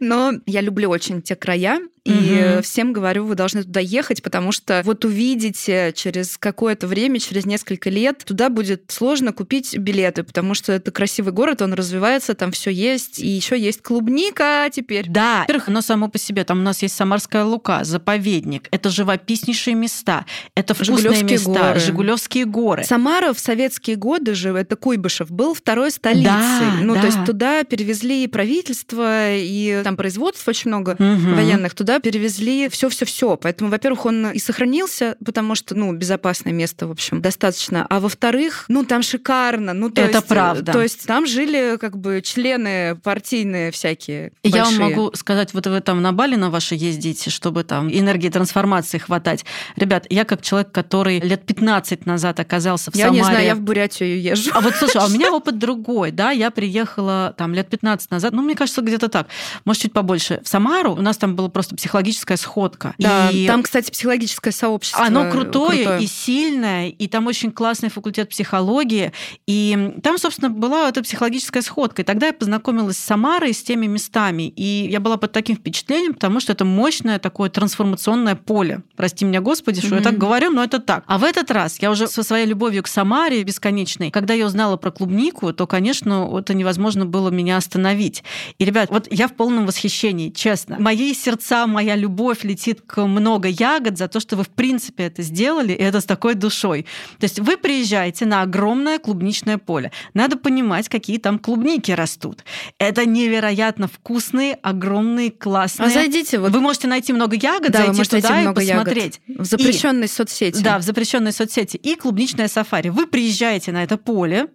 Но я люблю очень те края, и угу. всем говорю, вы должны туда ехать, потому что вот увидите через какое-то время, через несколько лет, туда будет сложно купить билеты, потому что это красивый город, он развивается, там все есть, и еще есть клубника теперь. Да, во-первых, оно само по себе, там у нас есть Самарская Лука, заповедник, это живописнейшие места, это вкусные Жигулевские места, горы. Жигулевские горы. Самара в советские годы же, это Куйбышев, был второй столицей. Да, ну, да. то есть туда перевезли правительство, и там производство очень много угу. военных, туда перевезли все-все-все. Поэтому, во-первых, он и сохранился, потому что, ну, безопасное место, в общем, достаточно. А во-вторых, ну, там шикарно. Ну, то Это есть, правда. То есть там жили как бы члены партийные всякие Я вам могу сказать, вот вы там на Бали на ваши ездите, чтобы там энергии трансформации хватать. Ребят, я как человек, который лет 15 назад оказался в я Самаре... Я не знаю, я в Бурятию езжу. А вот, слушай, а у меня опыт другой, да, я приехала там лет 15 назад, ну, мне кажется, где-то так, может, чуть побольше, в Самару, у нас там было просто психологическая сходка. Да, и там, кстати, психологическое сообщество. Оно крутое, крутое и сильное, и там очень классный факультет психологии. И там, собственно, была эта психологическая сходка. И тогда я познакомилась с Самарой, с теми местами. И я была под таким впечатлением, потому что это мощное такое трансформационное поле. Прости меня, Господи, что mm-hmm. я так говорю, но это так. А в этот раз я уже со своей любовью к Самаре бесконечной, когда я узнала про клубнику, то, конечно, это невозможно было меня остановить. И, ребят, вот я в полном восхищении, честно. Мои сердца, моя любовь летит к много ягод за то, что вы в принципе это сделали, и это с такой душой. То есть вы приезжаете на огромное клубничное поле. Надо понимать, какие там клубники растут. Это невероятно вкусные, огромные, классные. А зайдите вот. Вы можете найти много ягод, да, зайти туда и посмотреть. Ягод. В запрещенной и, соцсети. Да, в запрещенной соцсети. И клубничное сафари. Вы приезжаете на это поле,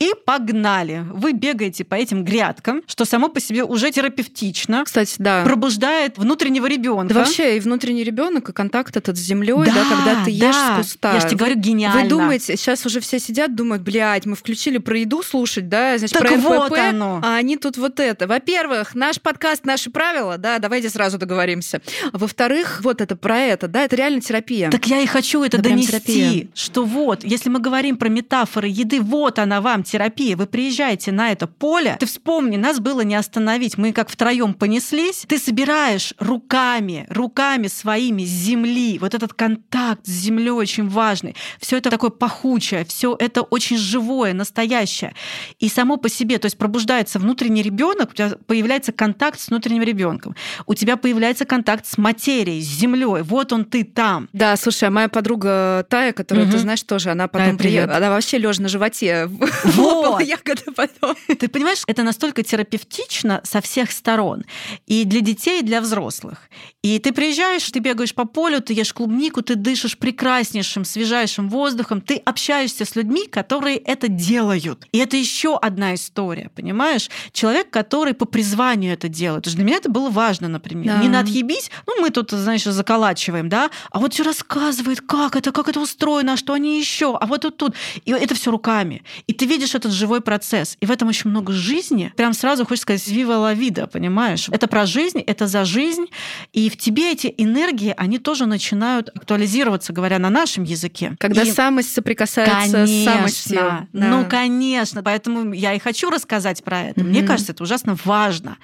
и погнали. Вы бегаете по этим грядкам, что само по себе уже терапевтично. Кстати, да. Пробуждает внутреннего ребенка. Да вообще и внутренний ребенок, и контакт этот с землей, да, да, когда ты ешь да. с куста. Я же тебе говорю, гениально. Вы думаете, сейчас уже все сидят, думают, блядь, мы включили про еду слушать, да, значит, так про вот РПП, оно. а они тут вот это. Во-первых, наш подкаст, наши правила, да, давайте сразу договоримся. Во-вторых, вот это про это, да, это реально терапия. Так я и хочу это, это донести, что вот, если мы говорим про метафоры еды, вот она вам, терапия. Вы приезжаете на это поле, ты вспомни, нас было не остановить. Мы как втроем понеслись. Ты собираешь руками, руками своими с земли. Вот этот контакт с землей очень важный. Все это такое пахучее, все это очень живое, настоящее. И само по себе, то есть пробуждается внутренний ребенок, у тебя появляется контакт с внутренним ребенком. У тебя появляется контакт с материей, с землей. Вот он ты там. Да, слушай, а моя подруга Тая, которая, угу. ты знаешь, тоже, она потом приехала, она вообще лежа на животе лопала ягоды потом. Ты понимаешь, это настолько терапевтично со всех сторон. И для детей, и для взрослых. И ты приезжаешь, ты бегаешь по полю, ты ешь клубнику, ты дышишь прекраснейшим, свежайшим воздухом, ты общаешься с людьми, которые это делают. И это еще одна история, понимаешь? Человек, который по призванию это делает. Потому что для меня это было важно, например. Да. Не надъебись, ну мы тут, знаешь, заколачиваем, да, а вот все рассказывает, как это, как это устроено, а что они еще, а вот тут, тут. И это все руками. И ты видишь этот живой процесс. И в этом очень много жизни. Прям сразу хочешь сказать, вива ла вида, понимаешь? Это про жизнь, это за жизнь. И в тебе эти энергии, они тоже начинают актуализироваться, говоря на нашем языке. Когда и... самость соприкасается конечно, с самостью. Да. Ну, конечно. Поэтому я и хочу рассказать про это. Mm-hmm. Мне кажется, это ужасно важно.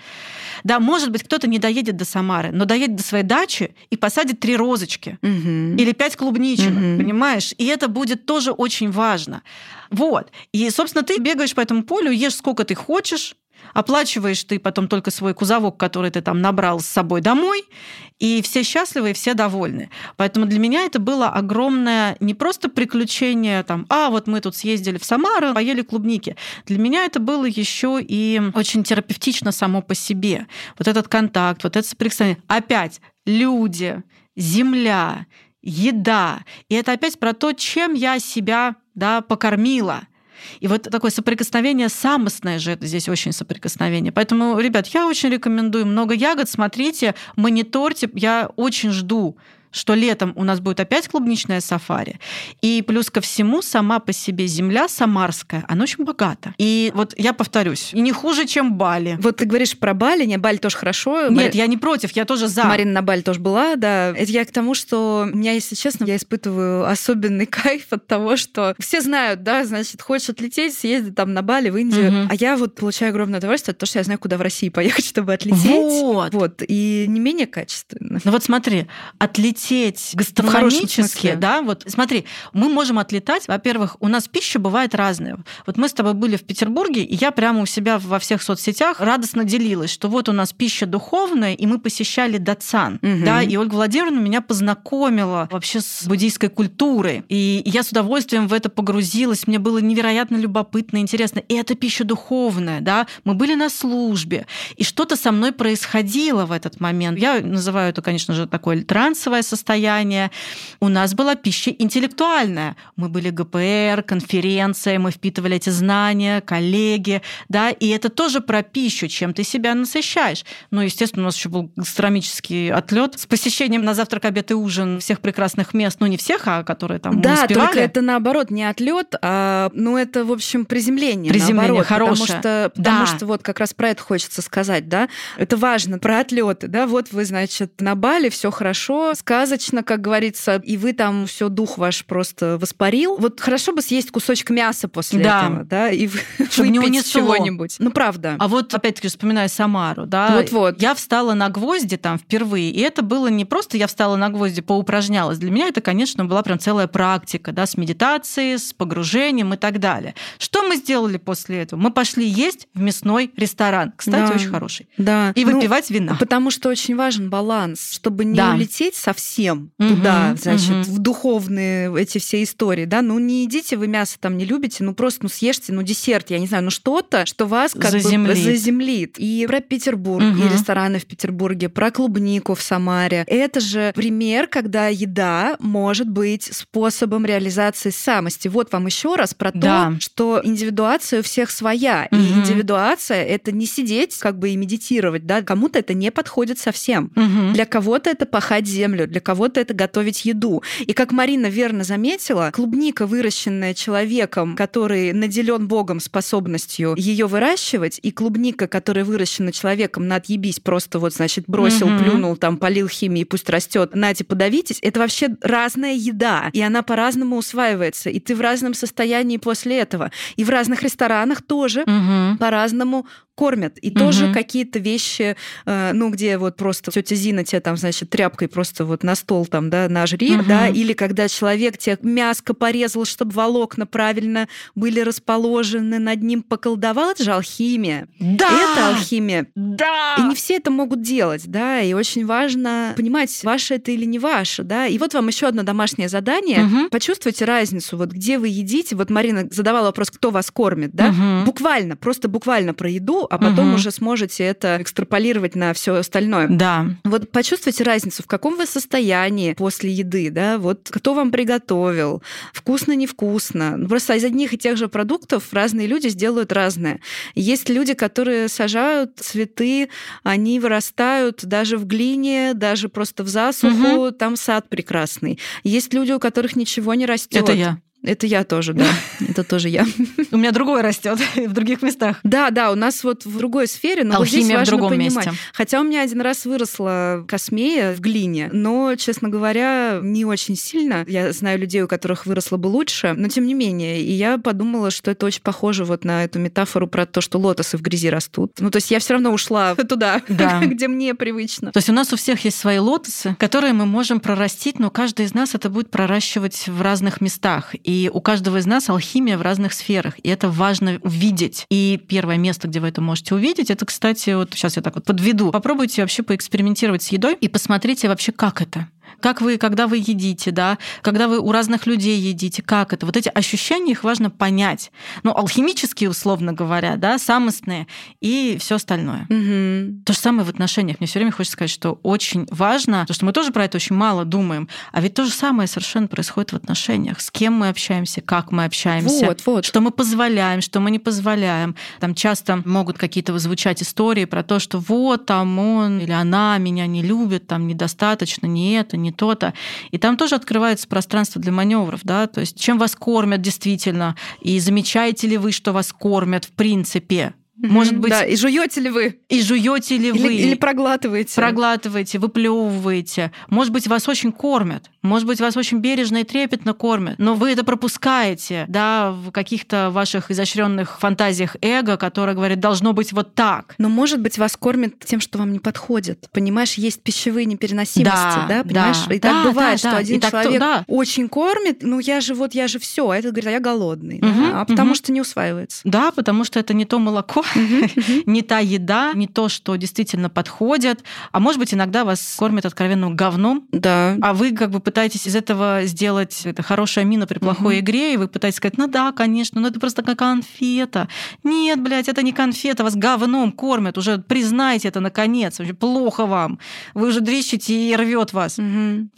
Да, может быть, кто-то не доедет до Самары, но доедет до своей дачи и посадит три розочки угу. или пять клубничек, угу. понимаешь? И это будет тоже очень важно. Вот. И, собственно, ты бегаешь по этому полю, ешь сколько ты хочешь, оплачиваешь ты потом только свой кузовок, который ты там набрал с собой домой, и все счастливы, и все довольны. Поэтому для меня это было огромное не просто приключение, там, а вот мы тут съездили в Самару, поели клубники. Для меня это было еще и очень терапевтично само по себе. Вот этот контакт, вот это соприкосновение. Опять люди, земля, еда. И это опять про то, чем я себя да, покормила – и вот такое соприкосновение самостное же это здесь очень соприкосновение. Поэтому, ребят, я очень рекомендую много ягод, смотрите, мониторьте. Я очень жду что летом у нас будет опять клубничное сафари. И плюс ко всему, сама по себе земля самарская, она очень богата. И вот я повторюсь, и не хуже, чем Бали. Вот ты говоришь про Бали, не, Бали тоже хорошо. Нет, Бали... я не против, я тоже за. Марина на Бали тоже была, да. Это я к тому, что меня, если честно, я испытываю особенный кайф от того, что все знают, да, значит, хочешь отлететь, съезди там на Бали, в Индию. Угу. А я вот получаю огромное удовольствие от того, что я знаю, куда в России поехать, чтобы отлететь. Вот. Вот. И не менее качественно. Ну вот смотри, отлететь лететь гастрономически, да, вот смотри, мы можем отлетать, во-первых, у нас пища бывает разная. Вот мы с тобой были в Петербурге, и я прямо у себя во всех соцсетях радостно делилась, что вот у нас пища духовная, и мы посещали Дацан, угу. да, и Ольга Владимировна меня познакомила вообще с буддийской культурой, и я с удовольствием в это погрузилась, мне было невероятно любопытно, интересно, и это пища духовная, да, мы были на службе, и что-то со мной происходило в этот момент. Я называю это, конечно же, такое трансовое состояние. У нас была пища интеллектуальная. Мы были ГПР, конференция, мы впитывали эти знания, коллеги, да, и это тоже про пищу, чем ты себя насыщаешь. Ну, естественно, у нас еще был гастрономический отлет с посещением на завтрак, обед и ужин всех прекрасных мест, ну, не всех, а которые там да, успевали. только это наоборот не отлет, а, ну, это, в общем, приземление. Приземление наоборот, хорошее. Потому что, потому да. что вот как раз про это хочется сказать, да. Это важно, про отлеты, да. Вот вы, значит, на Бали, все хорошо, сказочно, как говорится, и вы там все дух ваш просто воспарил. Вот хорошо бы съесть кусочек мяса после да. этого, да, и Чтобы выпить не чего-нибудь. Ну, правда. А вот, опять-таки, вспоминаю Самару, да. Вот-вот. Я встала на гвозди там впервые, и это было не просто я встала на гвозди, поупражнялась. Для меня это, конечно, была прям целая практика, да, с медитацией, с погружением и так далее. Что мы сделали после этого? Мы пошли есть в мясной ресторан. Кстати, да. очень хороший. Да. И ну, выпивать вина. Потому что очень важен баланс, чтобы не да. улететь совсем туда, значит, угу. в духовные эти все истории, да, ну не идите, вы мясо там не любите, ну просто ну съешьте, ну десерт, я не знаю, ну что-то, что вас как заземлит. бы заземлит. И про Петербург, угу. и рестораны в Петербурге, про клубнику в Самаре. Это же пример, когда еда может быть способом реализации самости. Вот вам еще раз про да. то, что индивидуация у всех своя. Угу. И индивидуация — это не сидеть как бы и медитировать, да, кому-то это не подходит совсем. Угу. Для кого-то это пахать землю, для кого-то это готовить еду. И как Марина верно заметила, клубника, выращенная человеком, который наделен Богом способностью ее выращивать, и клубника, которая выращена человеком на отъебись, просто вот, значит, бросил, угу. плюнул, там, полил химией, пусть растет, нате, подавитесь, это вообще разная еда, и она по-разному усваивается, и ты в разном состоянии после этого. И в разных ресторанах тоже угу. по-разному кормят. И угу. тоже какие-то вещи, э, ну, где вот просто тетя Зина тебе там, значит, тряпкой просто вот на стол там, да, нажри, угу. да, или когда человек тебе мяско порезал, чтобы волокна правильно были расположены, над ним поколдовал, это же алхимия. Да! Это алхимия. Да! И не все это могут делать, да, и очень важно понимать, ваше это или не ваше, да. И вот вам еще одно домашнее задание. Угу. Почувствуйте разницу, вот где вы едите. Вот Марина задавала вопрос, кто вас кормит, да. Угу. Буквально, просто буквально про еду, а потом угу. уже сможете это экстраполировать на все остальное. Да. Вот почувствуйте разницу, в каком вы состоянии после еды, да, вот кто вам приготовил, вкусно, невкусно. Ну, просто из одних и тех же продуктов разные люди сделают разное. Есть люди, которые сажают цветы, они вырастают даже в глине, даже просто в засуху, угу. там сад прекрасный. Есть люди, у которых ничего не растет. Это я. Это я тоже, да. Это тоже я. У меня другое растет в других местах. Да, да, у нас вот в другой сфере, но Алхимия вот здесь важно в другом понимать. месте. Хотя у меня один раз выросла космея в глине, но, честно говоря, не очень сильно. Я знаю людей, у которых выросло бы лучше, но тем не менее. И я подумала, что это очень похоже вот на эту метафору про то, что лотосы в грязи растут. Ну, то есть я все равно ушла туда, да. где мне привычно. То есть у нас у всех есть свои лотосы, которые мы можем прорастить, но каждый из нас это будет проращивать в разных местах. И и у каждого из нас алхимия в разных сферах, и это важно увидеть. И первое место, где вы это можете увидеть, это, кстати, вот сейчас я так вот подведу. Попробуйте вообще поэкспериментировать с едой и посмотрите вообще, как это. Как вы, когда вы едите, да, когда вы у разных людей едите, как это. Вот эти ощущения, их важно понять. Ну, алхимические, условно говоря, да, самостные и все остальное. Угу. То же самое в отношениях. Мне все время хочется сказать, что очень важно, потому что мы тоже про это очень мало думаем, а ведь то же самое совершенно происходит в отношениях. С кем мы общаемся, как мы общаемся, вот, вот. что мы позволяем, что мы не позволяем. Там часто могут какие-то звучать истории про то, что вот там он или она меня не любит, там недостаточно, не это, не то-то. И там тоже открывается пространство для маневров, да, то есть чем вас кормят действительно, и замечаете ли вы, что вас кормят в принципе, может быть, да, и жуете ли вы? И жуете ли или, вы? Или проглатываете? Проглатываете, выплевываете. Может быть, вас очень кормят. Может быть, вас очень бережно и трепетно кормят, но вы это пропускаете, да, в каких-то ваших изощренных фантазиях эго, которое говорит, должно быть вот так. Но, может быть, вас кормят тем, что вам не подходит. Понимаешь, есть пищевые непереносимости, да, да понимаешь? Да, и так да, бывает, да, что да. один и человек так, да. очень кормит, ну я же вот, я же все, а этот говорит, а я голодный, угу, да? а потому угу. что не усваивается. Да, потому что это не то молоко, не та еда, не то, что действительно подходит. А может быть, иногда вас кормят откровенным говном, да. а вы как бы пытаетесь из этого сделать это хорошая мина при плохой игре, и вы пытаетесь сказать, ну да, конечно, но это просто как конфета. Нет, блядь, это не конфета, вас говном кормят, уже признайте это наконец, вообще плохо вам. Вы уже дрищите и рвет вас,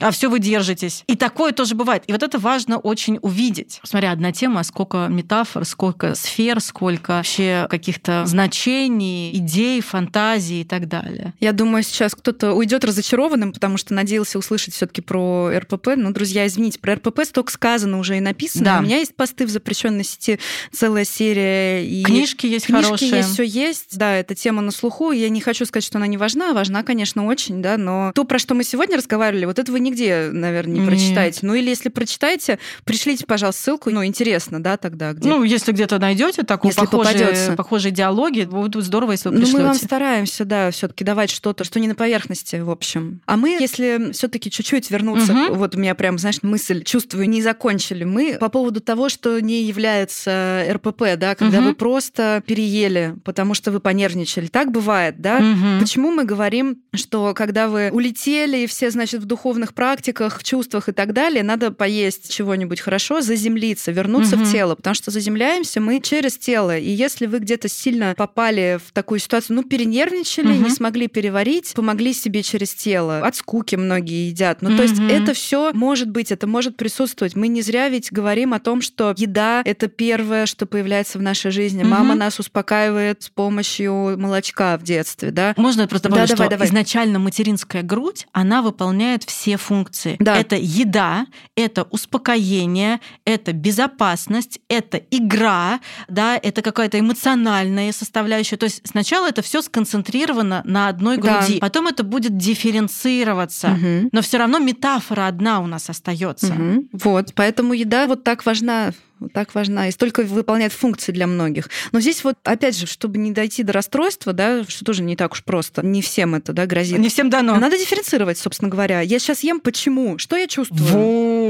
а все вы держитесь. И такое тоже бывает. И вот это важно очень увидеть. Смотря одна тема, сколько метафор, сколько сфер, сколько вообще каких-то значений, идей, фантазий и так далее. Я думаю, сейчас кто-то уйдет разочарованным, потому что надеялся услышать все-таки про РПП. Но, друзья, извините, про РПП столько сказано уже и написано. Да. У меня есть посты в запрещенной сети, целая серия. И книжки есть книжки хорошие. есть, все есть. Да, эта тема на слуху. Я не хочу сказать, что она не важна. Важна, конечно, очень, да, но то, про что мы сегодня разговаривали, вот это вы нигде, наверное, не Нет. прочитаете. Ну или если прочитаете, пришлите, пожалуйста, ссылку. Ну, интересно, да, тогда где. Ну, если где-то найдете такую Если похожие, попадётся. похожие диалоги, будет здорово, если вы Ну, мы пришлете. вам стараемся, да, все-таки давать что-то, что не на поверхности, в общем. А мы, если все-таки чуть-чуть вернуться, Мгм. вот у меня прям, знаешь, мысль, чувствую, не закончили мы по поводу того, что не является РПП, да, когда Мгм. вы просто переели, потому что вы понервничали. Так бывает, да? Мгм. Почему мы говорим, что когда вы улетели, и все, значит, в духовных практиках, в чувствах и так далее, надо поесть чего-нибудь хорошо, заземлиться, вернуться Мгм. в тело, потому что заземляемся мы через тело. И если вы где-то сильно попали в такую ситуацию, ну, перенервничали, Мгм. не смогли переварить, помогли себе через тело. От скуки многие едят. Ну, то есть это все может быть, это может присутствовать. Мы не зря ведь говорим о том, что еда — это первое, что появляется в нашей жизни. Мгм. Мама нас успокаивает с помощью молочка в детстве, да? Можно я просто Да, добавлю, давай, что давай. изначально материнская грудь, она выполняет все функции. Да. Это еда, это успокоение, это безопасность, это игра, да, это какая-то эмоциональная составляющая. То есть сначала это все сконцентрировано на одной Да. груди, потом это будет дифференцироваться. Мгм. Но все равно метафора одна у нас остается. Мгм. Вот, поэтому еда вот так важна так важна и столько выполняет функции для многих. Но здесь вот, опять же, чтобы не дойти до расстройства, да, что тоже не так уж просто, не всем это да, грозит. Не всем дано. Надо дифференцировать, собственно говоря. Я сейчас ем почему? Что я чувствую? Вот.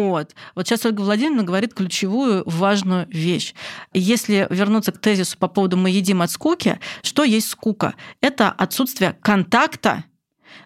Вот сейчас Ольга Владимировна говорит ключевую важную вещь. Если вернуться к тезису по поводу «мы едим от скуки», что есть скука? Это отсутствие контакта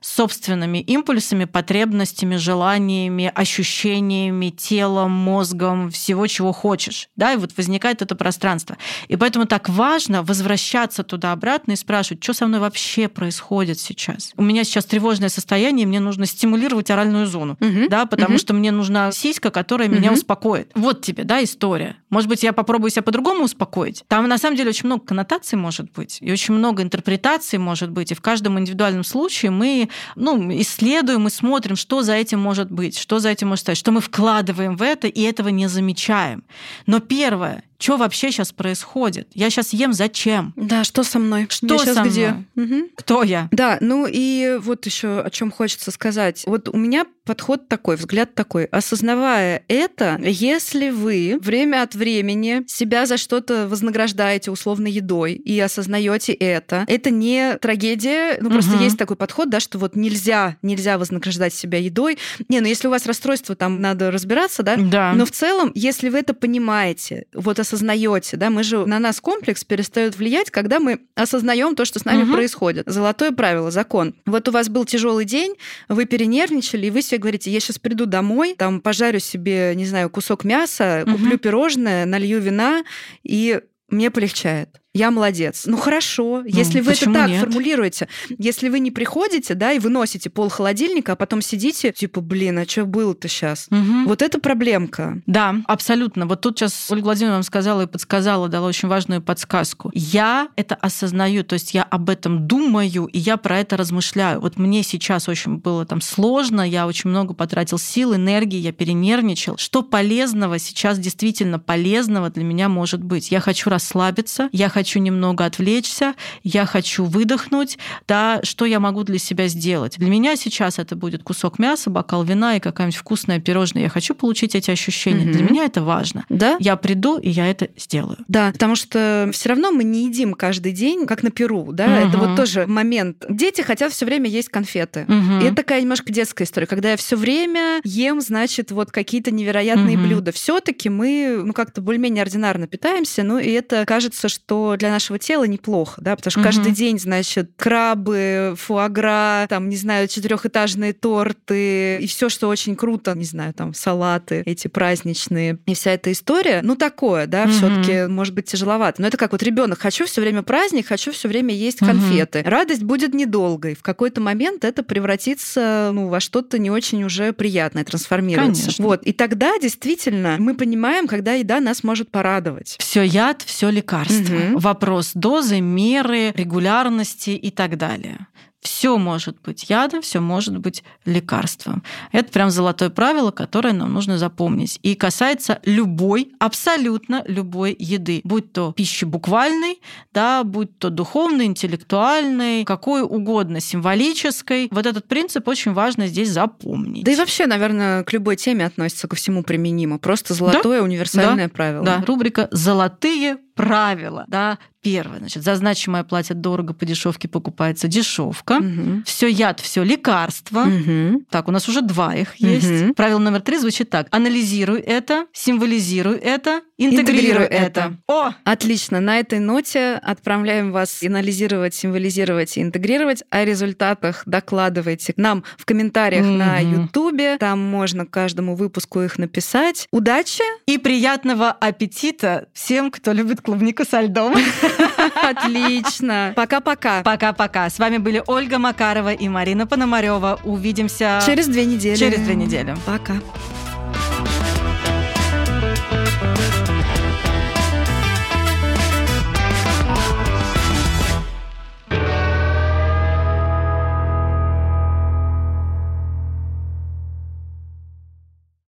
собственными импульсами, потребностями, желаниями, ощущениями, телом, мозгом, всего, чего хочешь. Да, и вот возникает это пространство. И поэтому так важно возвращаться туда-обратно и спрашивать, что со мной вообще происходит сейчас. У меня сейчас тревожное состояние, мне нужно стимулировать оральную зону, угу. да, потому угу. что мне нужна сиська, которая угу. меня успокоит. Вот тебе, да, история. Может быть, я попробую себя по-другому успокоить. Там на самом деле очень много коннотаций может быть, и очень много интерпретаций может быть, и в каждом индивидуальном случае мы ну, исследуем и смотрим, что за этим может быть, что за этим может стоять, что мы вкладываем в это и этого не замечаем. Но первое, что вообще сейчас происходит? Я сейчас ем зачем? Да, что со мной? Что я со где? Угу. Кто я? Да, ну и вот еще о чем хочется сказать. Вот у меня подход такой, взгляд такой. Осознавая это, если вы время от времени себя за что-то вознаграждаете условно едой и осознаете это, это не трагедия. Ну, просто угу. есть такой подход, да, что вот нельзя, нельзя вознаграждать себя едой. Не, ну если у вас расстройство, там надо разбираться, да? Да. Но в целом, если вы это понимаете, вот осознаете, да, мы же на нас комплекс перестает влиять, когда мы осознаем то, что с нами угу. происходит. Золотое правило, закон. Вот у вас был тяжелый день, вы перенервничали, и вы себе говорите, я сейчас приду домой, там пожарю себе, не знаю, кусок мяса, угу. куплю пирожное, налью вина, и мне полегчает я молодец. Ну хорошо, ну, если вы это так нет? формулируете, если вы не приходите, да, и выносите пол холодильника, а потом сидите, типа, блин, а что было-то сейчас? Угу. Вот это проблемка. Да, абсолютно. Вот тут сейчас Ольга Владимировна вам сказала и подсказала, дала очень важную подсказку. Я это осознаю, то есть я об этом думаю, и я про это размышляю. Вот мне сейчас очень было там сложно, я очень много потратил сил, энергии, я перенервничал. Что полезного сейчас действительно полезного для меня может быть? Я хочу расслабиться, я хочу хочу немного отвлечься, я хочу выдохнуть, да, что я могу для себя сделать. Для меня сейчас это будет кусок мяса, бокал вина и какая-нибудь вкусная пирожное. Я хочу получить эти ощущения. Угу. Для меня это важно. Да? Я приду, и я это сделаю. Да, потому что все равно мы не едим каждый день, как на Перу, да, угу. это вот тоже момент. Дети хотят все время есть конфеты. Угу. И это такая немножко детская история, когда я все время ем, значит, вот какие-то невероятные угу. блюда. Все-таки мы, ну, как-то более-менее ординарно питаемся, ну, и это кажется, что для нашего тела неплохо, да, потому что угу. каждый день, значит, крабы, фуагра, там, не знаю, четырехэтажные торты и все, что очень круто, не знаю, там, салаты эти праздничные и вся эта история, ну, такое, да, угу. все-таки может быть тяжеловато. Но это как вот ребенок, хочу все время праздник, хочу все время есть конфеты. Угу. Радость будет недолгой. В какой-то момент это превратится, ну, во что-то не очень уже приятное, трансформируется. Конечно. Вот. И тогда действительно мы понимаем, когда еда нас может порадовать. Все яд, все лекарство. Угу вопрос дозы, меры, регулярности и так далее. Все может быть ядом, все может быть лекарством. Это прям золотое правило, которое нам нужно запомнить. И касается любой, абсолютно любой еды. Будь то пищи буквальной, да, будь то духовной, интеллектуальной, какой угодно, символической. Вот этот принцип очень важно здесь запомнить. Да и вообще, наверное, к любой теме относится ко всему применимо. Просто золотое да? универсальное да. правило. Да, рубрика «Золотые правила. Да? Первое, значит, за значимое платят дорого, по дешевке покупается дешевка. Угу. Все яд, все лекарство. Угу. Так, у нас уже два их есть. Угу. Правило номер три звучит так. Анализируй это, символизируй это, интегрируй, это. это. О! Отлично. На этой ноте отправляем вас анализировать, символизировать и интегрировать. О результатах докладывайте нам в комментариях угу. на Ютубе. Там можно каждому выпуску их написать. Удачи! И приятного аппетита всем, кто любит клубнику со льдом. Отлично. Пока-пока. Пока-пока. С вами были Ольга Макарова и Марина Пономарева. Увидимся через две недели. Через две недели. Пока.